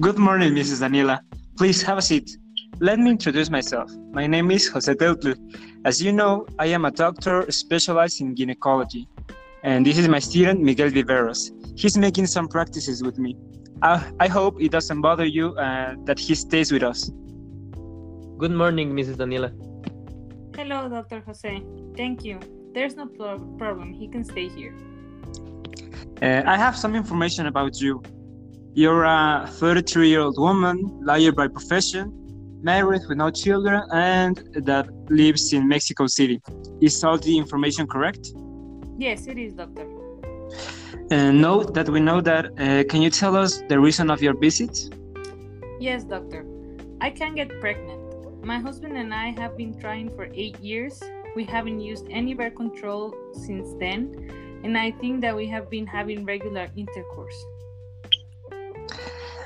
Good morning, Mrs. Daniela. Please have a seat. Let me introduce myself. My name is Jose Teutlu. As you know, I am a doctor specialized in gynecology. And this is my student, Miguel Viveros. He's making some practices with me. I, I hope it doesn't bother you uh, that he stays with us. Good morning, Mrs. Daniela. Hello, Dr. Jose. Thank you. There's no pro- problem. He can stay here. Uh, I have some information about you. You're a 33 year old woman, lawyer by profession, married with no children, and that lives in Mexico City. Is all the information correct? Yes, it is, Doctor. And note that we know that. Uh, can you tell us the reason of your visit? Yes, Doctor. I can't get pregnant. My husband and I have been trying for eight years. We haven't used any birth control since then, and I think that we have been having regular intercourse.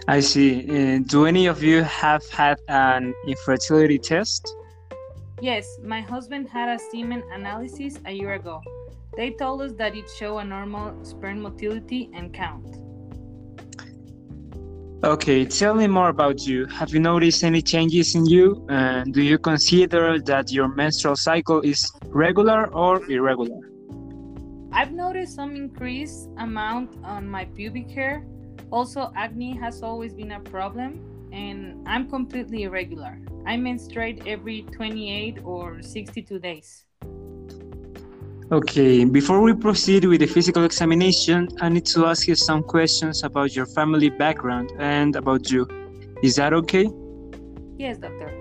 I see. Uh, do any of you have had an infertility test? Yes, my husband had a semen analysis a year ago. They told us that it showed a normal sperm motility and count. Okay, tell me more about you. Have you noticed any changes in you? And do you consider that your menstrual cycle is regular or irregular? I've noticed some increased amount on my pubic hair. Also, acne has always been a problem, and I'm completely irregular. I menstruate every 28 or 62 days. Okay, before we proceed with the physical examination, I need to ask you some questions about your family background and about you. Is that okay? Yes, doctor.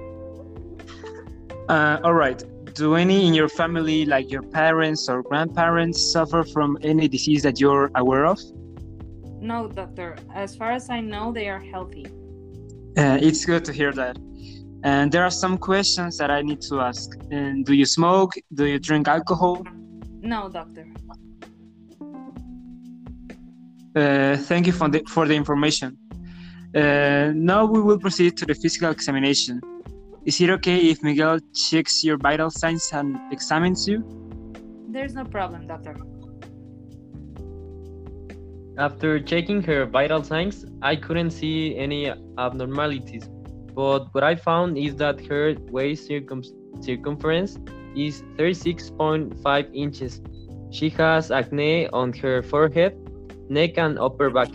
Uh, all right. Do any in your family, like your parents or grandparents, suffer from any disease that you're aware of? No, doctor. As far as I know, they are healthy. Uh, it's good to hear that. And there are some questions that I need to ask. And do you smoke? Do you drink alcohol? No, doctor. Uh, thank you for the, for the information. Uh, now we will proceed to the physical examination. Is it okay if Miguel checks your vital signs and examines you? There's no problem, doctor. After checking her vital signs, I couldn't see any abnormalities, but what I found is that her waist circum circumference is 36.5 inches. She has acne on her forehead, neck, and upper back.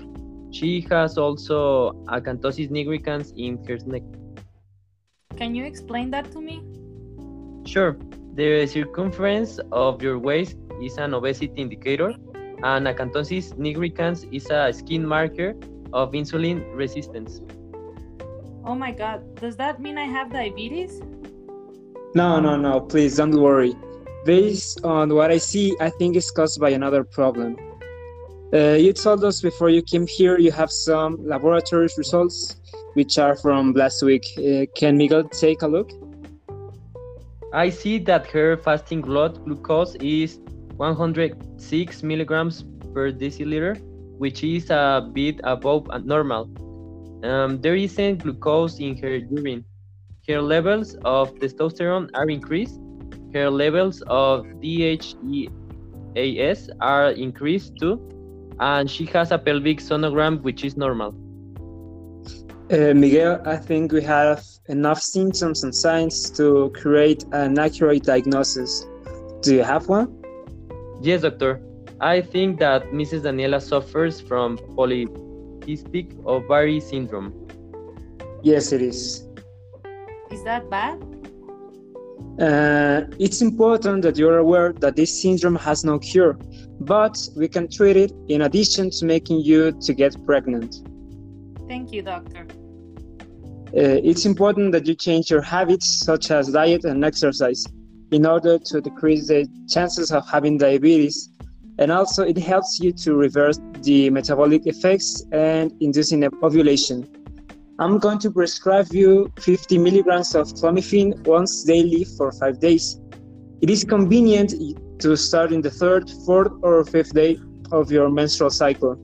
She has also acanthosis nigricans in her neck. Can you explain that to me? Sure. The circumference of your waist is an obesity indicator, and acanthosis nigricans is a skin marker of insulin resistance. Oh my god, does that mean I have diabetes? No, no, no, please don't worry. Based on what I see, I think it's caused by another problem. Uh, you told us before you came here you have some laboratory results which are from last week. Uh, can Miguel take a look? I see that her fasting blood glucose is 106 milligrams per deciliter, which is a bit above normal. Um, there isn't glucose in her urine. Her levels of testosterone are increased. Her levels of DHEAS are increased too. And she has a pelvic sonogram, which is normal. Uh, Miguel, I think we have enough symptoms and signs to create an accurate diagnosis. Do you have one? Yes, doctor. I think that Mrs. Daniela suffers from polycystic ovary syndrome. Yes, it is. Is that bad? Uh, it's important that you're aware that this syndrome has no cure, but we can treat it in addition to making you to get pregnant. Thank you, doctor. Uh, it's important that you change your habits, such as diet and exercise, in order to decrease the chances of having diabetes. And also, it helps you to reverse the metabolic effects and inducing ovulation. I'm going to prescribe you 50 milligrams of clomiphene once daily for five days. It is convenient to start in the third, fourth, or fifth day of your menstrual cycle.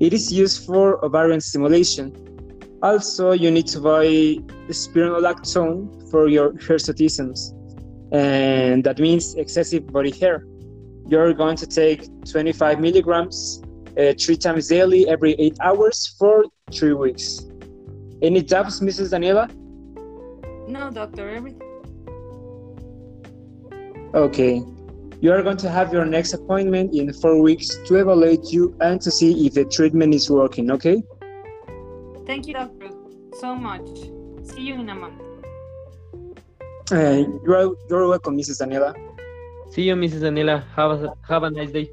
It is used for ovarian stimulation. Also, you need to buy spironolactone for your hirsutisms, and that means excessive body hair. You're going to take 25 milligrams uh, three times daily every eight hours for three weeks. Any doubts, Mrs. Daniela? No, doctor, everything. Okay. You are going to have your next appointment in four weeks to evaluate you and to see if the treatment is working, okay? Thank you, doctor, so much. See you in a month. Uh, you're, you're welcome, Mrs. Daniela. See you, Mrs. Daniela. Have have a nice day.